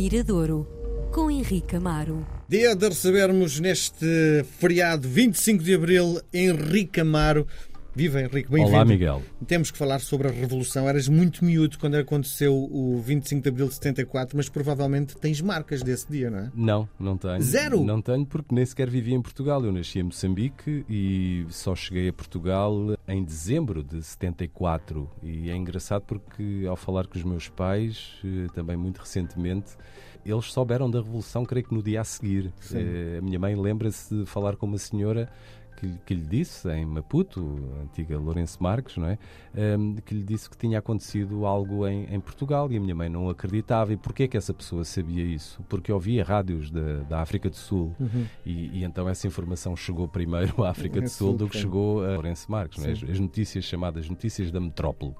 Miradouro, com Henrique Amaro. Dia de recebermos neste feriado 25 de Abril Henrique Amaro. Viva Henrique, bem-vindo. Olá, Miguel. Temos que falar sobre a Revolução. Eras muito miúdo quando aconteceu o 25 de Abril de 74, mas provavelmente tens marcas desse dia, não é? Não, não tenho. Zero? Não tenho porque nem sequer vivi em Portugal. Eu nasci em Moçambique e só cheguei a Portugal em dezembro de 74. E é engraçado porque ao falar com os meus pais, eh, também muito recentemente, eles souberam da Revolução, creio que no dia a seguir. Eh, A minha mãe lembra-se de falar com uma senhora que, que lhe disse, em Maputo, a antiga Lourenço Marques, não é? Ehm, que lhe disse que tinha acontecido algo em, em Portugal e a minha mãe não acreditava. E porquê que essa pessoa sabia isso? Porque ouvia rádios da, da África do Sul e, e então essa informação chegou primeiro à África do Sul do que chegou a Lourenço Marques, é? as, as notícias chamadas notícias da metrópole.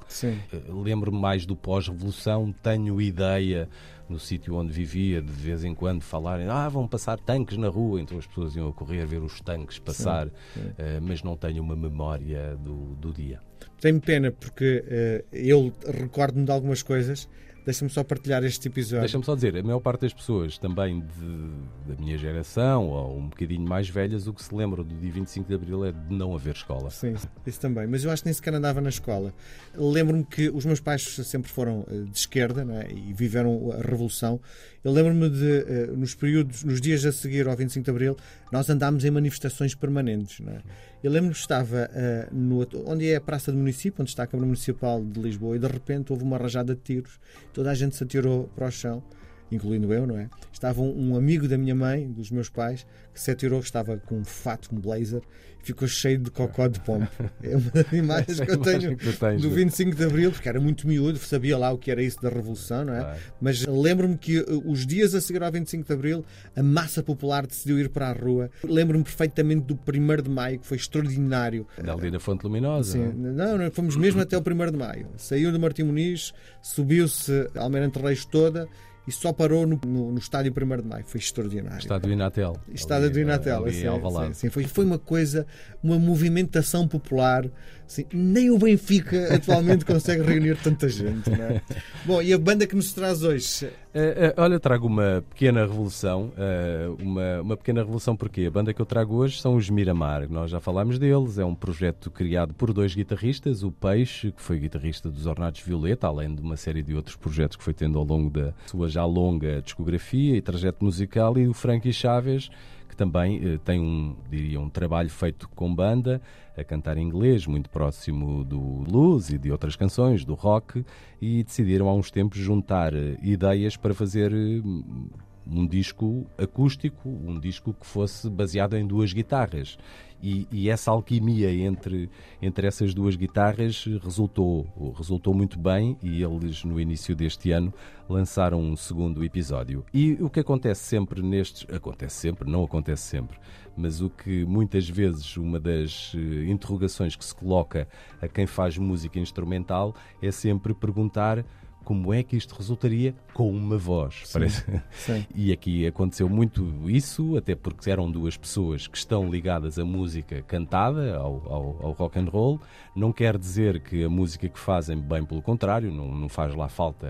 Eh, Lembro-me mais do pós-revolução, tenho ideia no sítio onde vivia, de vez em quando falarem, ah, vão passar tanques na rua, então as pessoas iam a correr ver os tanques passar, eh, mas não tenho uma memória do, do dia. Tenho pena porque eh, eu recordo-me de algumas coisas. Deixa-me só partilhar este episódio. Deixa-me só dizer, a maior parte das pessoas também de- da minha geração ou um bocadinho mais velhas, o que se lembram do dia 25 de Abril é de não haver escola. Sim, isso também. Mas eu acho que nem sequer andava na escola. Lembro-me que os meus pais sempre foram eh, de esquerda não é? e viveram a Revolução. Eu lembro-me de, eh, nos períodos, nos dias a seguir ao 25 de Abril, nós andámos em manifestações permanentes. Não é? Eu lembro-me que estava eh, no, onde é a Praça do Município, onde está a Câmara Municipal de Lisboa, e de repente houve uma rajada de tiros. Toda a gente se atirou para o chão incluindo eu, não é? Estava um, um amigo da minha mãe, dos meus pais, que se atirou, que estava com um fato, um blazer, e ficou cheio de cocó de pombo. É uma das imagens que eu tenho que tens, do não é? 25 de Abril, porque era muito miúdo, sabia lá o que era isso da Revolução, não é? Mas lembro-me que uh, os dias a seguir ao 25 de Abril, a massa popular decidiu ir para a rua. Lembro-me perfeitamente do 1 de Maio, que foi extraordinário. Ali na Fonte Luminosa. Sim, não é? não, não, fomos mesmo até o 1 de Maio. Saiu do Martim Muniz, subiu-se a Almirante Reis toda e só parou no, no, no estádio 1 de Maio. Foi extraordinário. Estádio do Inatel. Estádio Ali, do Inatel. ali em sim, Alvalade. sim, sim. Foi, foi uma coisa, uma movimentação popular. Assim, nem o Benfica atualmente consegue reunir tanta gente. Não é? Bom, e a banda que nos traz hoje? Eh, eh, olha, trago uma pequena revolução. eh, uma, uma pequena revolução porque a banda que eu trago hoje são os Miramar. Nós já falámos deles. É um projeto criado por dois guitarristas. O Peixe, que foi guitarrista dos Ornatos Violeta, além de uma série de outros projetos que foi tendo ao longo da sua já longa discografia e trajeto musical. E o Frankie Chaves, que também eh, tem um, diria, um trabalho feito com banda, a cantar em inglês, muito próximo do blues e de outras canções, do rock, e decidiram há uns tempos juntar eh, ideias para fazer eh, um disco acústico, um disco que fosse baseado em duas guitarras. E, e essa alquimia entre, entre essas duas guitarras resultou, resultou muito bem e eles, no início deste ano, lançaram um segundo episódio. E o que acontece sempre nestes. Acontece sempre, não acontece sempre, mas o que muitas vezes uma das eh, interrogações que se coloca a quem faz música instrumental é sempre perguntar como é que isto resultaria com uma voz. Parece. Sim. E aqui aconteceu muito isso, até porque eram duas pessoas que estão ligadas à música cantada, ao, ao, ao rock and roll. Não quer dizer que a música que fazem, bem pelo contrário, não, não faz lá falta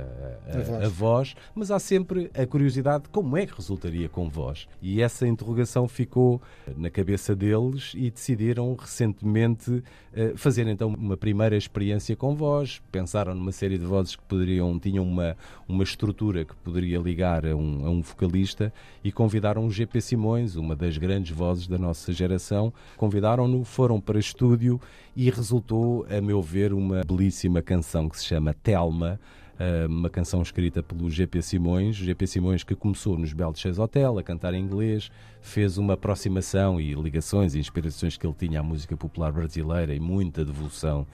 a, a- A voz. a voz, mas há sempre a curiosidade de como é que resultaria com voz. E essa interrogação ficou na cabeça deles e decidiram recentemente eh, fazer então uma primeira experiência com voz. Pensaram numa série de vozes que poderiam, tinham uma, uma estrutura que poderia ligar a um, a um vocalista e convidaram o GP Simões, uma das grandes vozes da nossa geração. Convidaram-no, foram para estúdio e resultou, a meu ver, uma belíssima canção que se chama Telma. Uh, uma canção escrita pelo GP Simões, GP Simões que começou nos Belches Hotel a cantar em inglês, fez uma aproximação e ligações e inspirações que ele tinha à música popular brasileira e muita devoção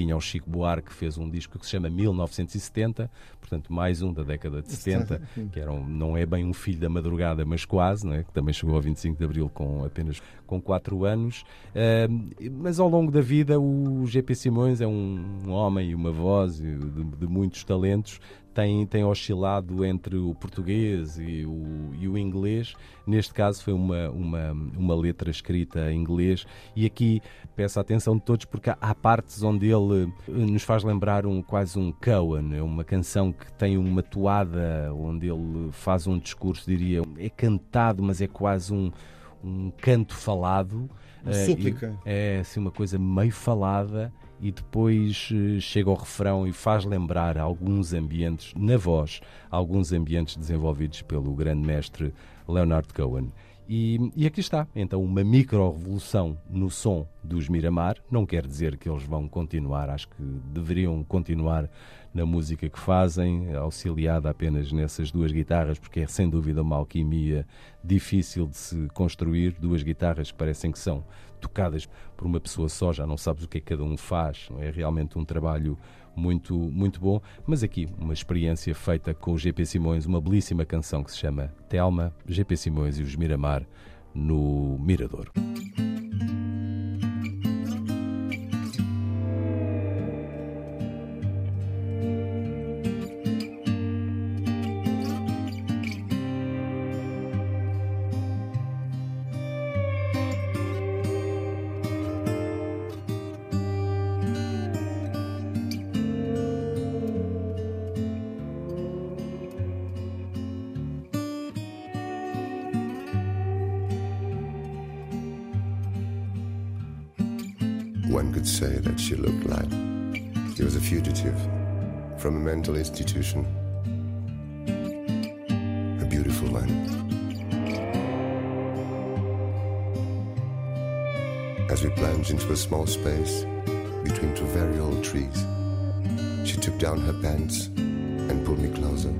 tinha ao Chico Buarque, que fez um disco que se chama 1970, portanto mais um da década de 70, que era um- não é bem um filho da madrugada, mas quase, não é? que também chegou ao 25 de Abril com apenas com 4 anos. Uh, mas ao longo da vida o GP Simões é um, um homem e uma voz de, de muitos talentos, tem, tem oscilado entre o português e o, e o inglês. Neste caso foi uma, uma, uma letra escrita em inglês e aqui peço a atenção de todos porque há partes onde ele eh, nos faz lembrar um, quase um Cohen, é uma canção que tem uma toada onde ele faz um discurso, diria, é cantado, mas é quase um, um canto falado. Uma súplica. É assim uma coisa meio falada e depois eh, chega ao refrão e faz lembrar alguns ambientes, na voz, alguns ambientes desenvolvidos pelo grande mestre Leonard Cohen. E, e, aqui está, então, uma micro-revolução no som dos Miramar. Não quer dizer que eles vão continuar, acho que deveriam continuar na música que fazem, auxiliada apenas nessas duas guitarras, porque é sem dúvida uma alquimia difícil de se construir. Duas guitarras que parecem que são tocadas por uma pessoa só, já não sabes o que é que cada um faz. É realmente um trabalho muito, muito bom. Mas aqui, uma experiência feita com o GP Simões, uma belíssima canção que se chama Telma, GP Simões e os Miramar no Mirador. One could say that she looked like she was a fugitive from a mental institution. A beautiful one. As we plunged into a small space between two very old trees, she took down her pants and pulled me closer.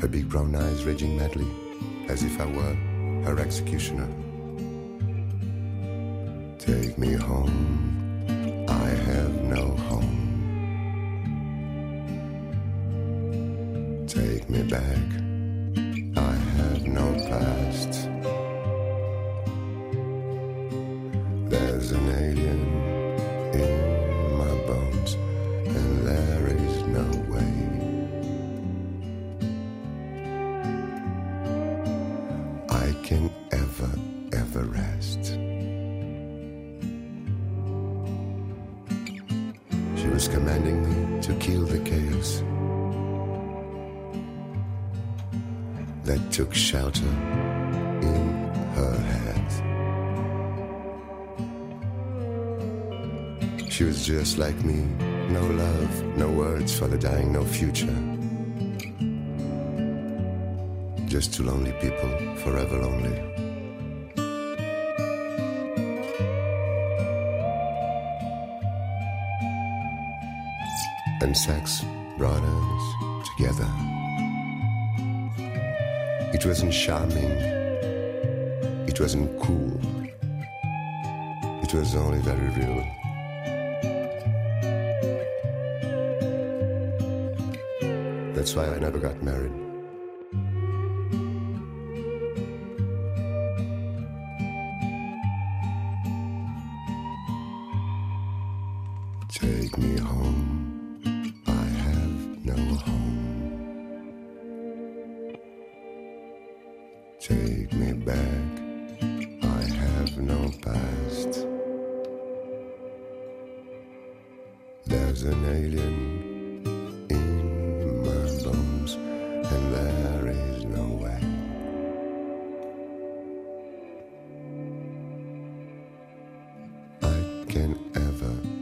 Her big brown eyes raging madly, as if I were her executioner. Take me home. I have no home. Take me back. Was commanding me to kill the chaos that took shelter in her head. She was just like me no love, no words for the dying, no future. Just two lonely people, forever lonely. And sex brought us together. It wasn't charming, it wasn't cool, it was only very real. That's why I never got married. Take me home. There's an alien in my bones, and there is no way. I can ever.